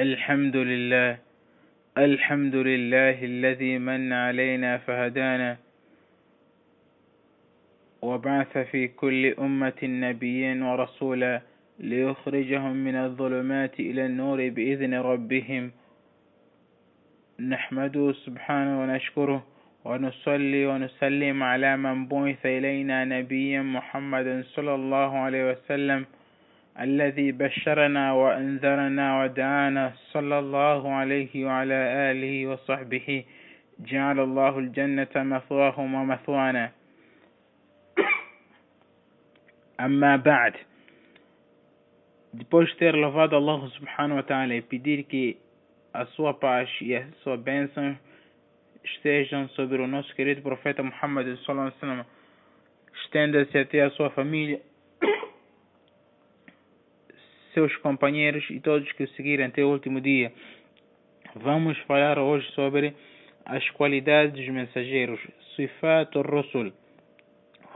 الحمد لله. الحمد لله الذي من علينا فهدانا. وبعث في كل أمة نبيا ورسولا ليخرجهم من الظلمات إلى النور بإذن ربهم. نحمده سبحانه ونشكره ونصلي ونسلم على من بعث إلينا نبيا محمد صلى الله عليه وسلم. الذي بشرنا وأنذرنا ودعانا صلى الله عليه وعلى آله وصحبه جعل الله الجنة مثواهم ومثوانا أما بعد depois de ter louvado Allah subhanahu wa ta'ala e pedir que a sua paz e a sua bênção estejam sobre o nosso querido profeta Muhammad estenda-se até a sua família seus companheiros e todos que o seguirem até o último dia. Vamos falar hoje sobre as qualidades dos mensageiros. صفات الرسل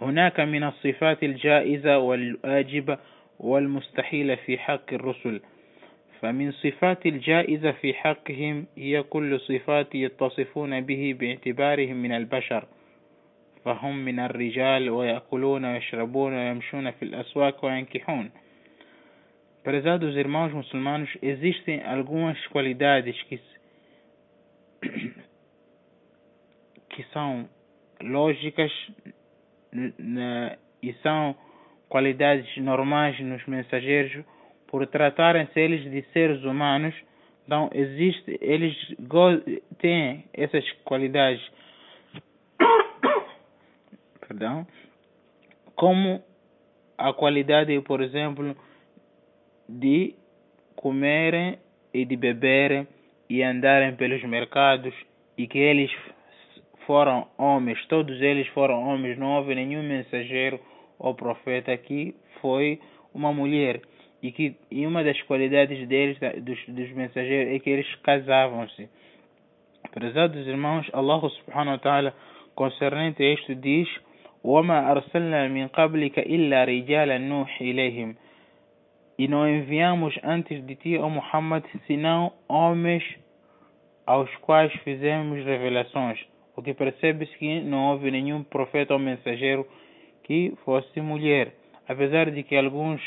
هناك من الصفات الجائزة والواجبة والمستحيلة في حق الرسل. فمن صفات الجائزة في حقهم هي كل صفات يتصفون به باعتبارهم من البشر. فهم من الرجال ويأكلون ويشربون ويمشون في الأسواق وينكحون. Prezados irmãos muçulmanos, existem algumas qualidades que, que são lógicas na, e são qualidades normais nos mensageiros. Por tratarem-se eles de seres humanos, então existe, eles têm essas qualidades, perdão, como a qualidade, por exemplo, de comerem e de beberem e andarem pelos mercados e que eles foram homens, todos eles foram homens, não houve nenhum mensageiro ou profeta que foi uma mulher e que e uma das qualidades deles dos, dos mensageiros é que eles casavam-se. Prezados irmãos, Allah subhanahu wa ta'ala concernente a isto diz وما أرسلنا من قبلك إلا رجالا نوحي إليهم e não enviamos antes de ti, ó Muhammad, senão homens aos quais fizemos revelações. O que percebe-se que não houve nenhum profeta ou mensageiro que fosse mulher. Apesar de que alguns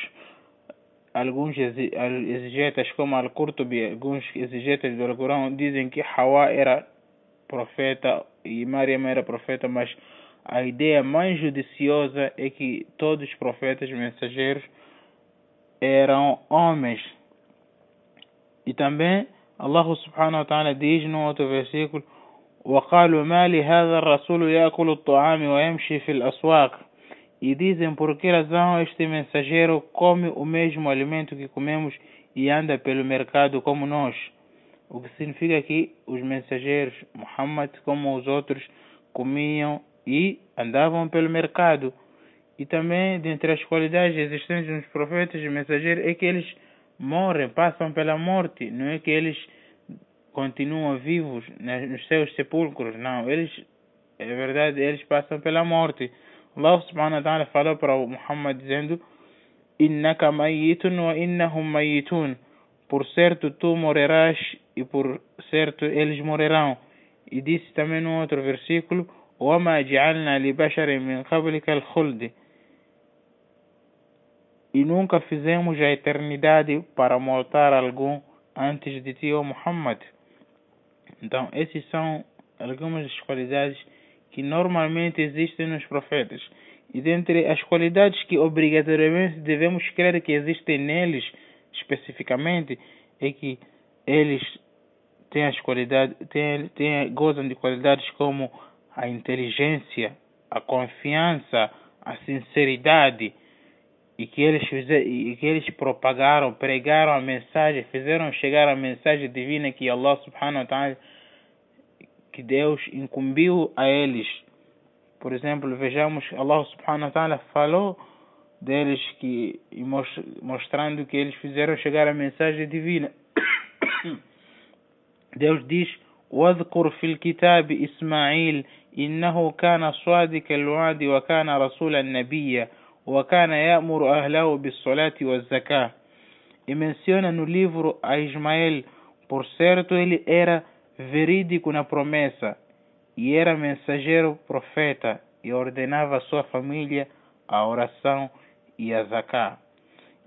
alguns exegetas, como Al-Qurtubi, alguns exegetas do Alcorão, dizem que Hawa era profeta e Maryam era profeta, mas a ideia mais judiciosa é que todos os profetas mensageiros eram homens. E também Allah subhanahu wa ta'ala diz no outro versículo وقالوا ما لهذا الرسول يأكل الطعام ويمشي في الأسواق e dizem por que razão este mensageiro come o mesmo alimento que comemos e anda pelo mercado como nós. O que significa que os mensageiros, Muhammad como os outros, comiam e andavam pelo mercado. E também, dentre as qualidades existentes nos profetas e mensageiros, é que eles morrem, passam pela morte. Não é que eles continuam vivos nos seus sepulcros. Não, eles, é verdade, eles passam pela morte. Allah subhanahu wa ta'ala falou para Muhammad dizendo Innaka mayitun wa innahum mayitun Por certo tu morrerás e por certo eles morrerão. E disse também no outro versículo وما جعلنا لبشر من قبلك الخلد e nunca fizemos a eternidade para mortar algum antes de ti, ó Muhammad. Então, esses são algumas das qualidades que normalmente existem nos profetas. E dentre as qualidades que obrigatoriamente devemos crer que existem neles, especificamente, é que eles têm as qualidades, têm, têm, gozam de qualidades como a inteligência, a confiança, a sinceridade, e que eles fizeram, e que eles propagaram, pregaram a mensagem, fizeram chegar a mensagem divina que Allah subhanahu wa ta'ala que Deus incumbiu a eles. Por exemplo, vejamos Allah subhanahu wa ta'ala falou deles que mostrando que eles fizeram chegar a mensagem divina. Deus diz: "واذكر في الكتاب إسماعيل إنه كان صادق الوعد وكان رسولا نبيا وكان يأمر أهله بالصلاة والزكاة e menciona no livro a Ismael por certo ele era verídico na promessa e era mensageiro profeta e ordenava a sua família a oração e a zaká.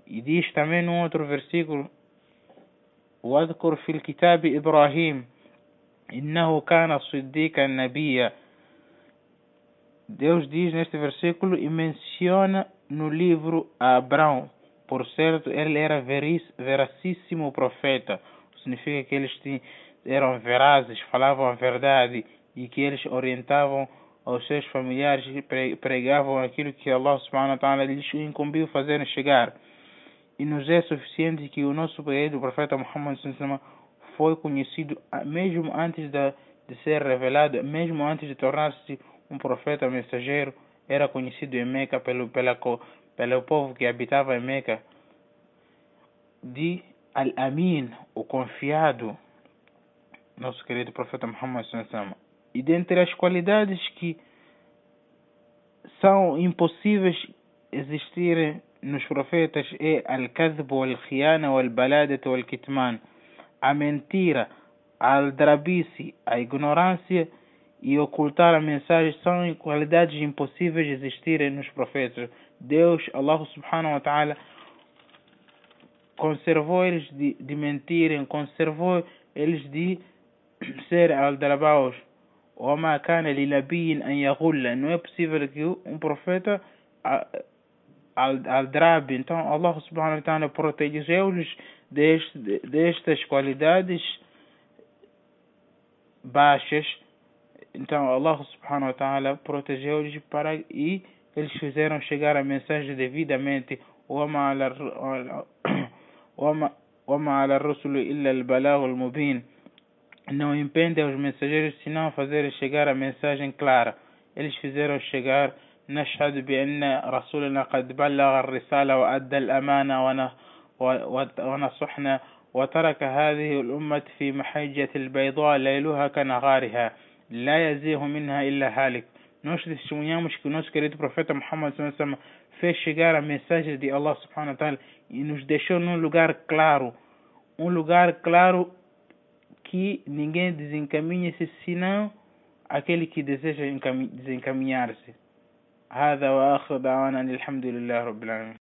E diz também num outro versículo واذكر في الكتاب إبراهيم إنه كان صديقا نبيا Deus diz neste versículo e menciona no livro Abraão. Por certo, ele era veris, veracíssimo profeta. Significa que eles eram verazes, falavam a verdade e que eles orientavam aos seus familiares e pregavam aquilo que Allah subhanahu wa ta'ala lhes incumbiu fazer chegar. E nos é suficiente que o nosso período, o profeta Muhammad foi conhecido mesmo antes de, de ser revelado, mesmo antes de tornar-se um profeta mensageiro, era conhecido em Meca pelo, pela, pelo povo que habitava em Meca, de Al-Amin, o confiado, nosso querido profeta Muhammad E dentre as qualidades que são impossíveis existirem nos profetas é al-kadhb wal-khiyana wal-baladat wal-kitman, a mentira, a aldrabice, a ignorância e ocultar a mensagem são qualidades impossíveis de existirem nos profetas. Deus, Allah subhanahu wa ta'ala, conservou eles de, de, mentirem, conservou eles de ser aldrabaus. Não é possível que um profeta aldrabe. Então, Allah subhanahu wa ta'ala protegeu-lhes destas qualidades baixas então Allah subhanahu wa ta'ala protegeu-os para e eles fizeram chegar a mensagem devidamente não impede aos mensageiros senão fazer chegar a mensagem clara. Eles fizeram chegar نشهد بأن رسولنا قد بلغ الرسالة وأدى الأمانة ونصحنا وترك هذه الأمة في محجة البيضاء ليلها كنهارها لا يزيه منها إلا هالك Nós testemunhamos que o nosso querido profeta Muhammad fez chegar a mensagem de Allah subhanahu wa ta'ala e nos deixou num lugar claro, um lugar claro que ninguém desencaminha-se senão aquele que deseja desencaminhar-se. هذا وآخر دعوانا الحمد لله رب العالمين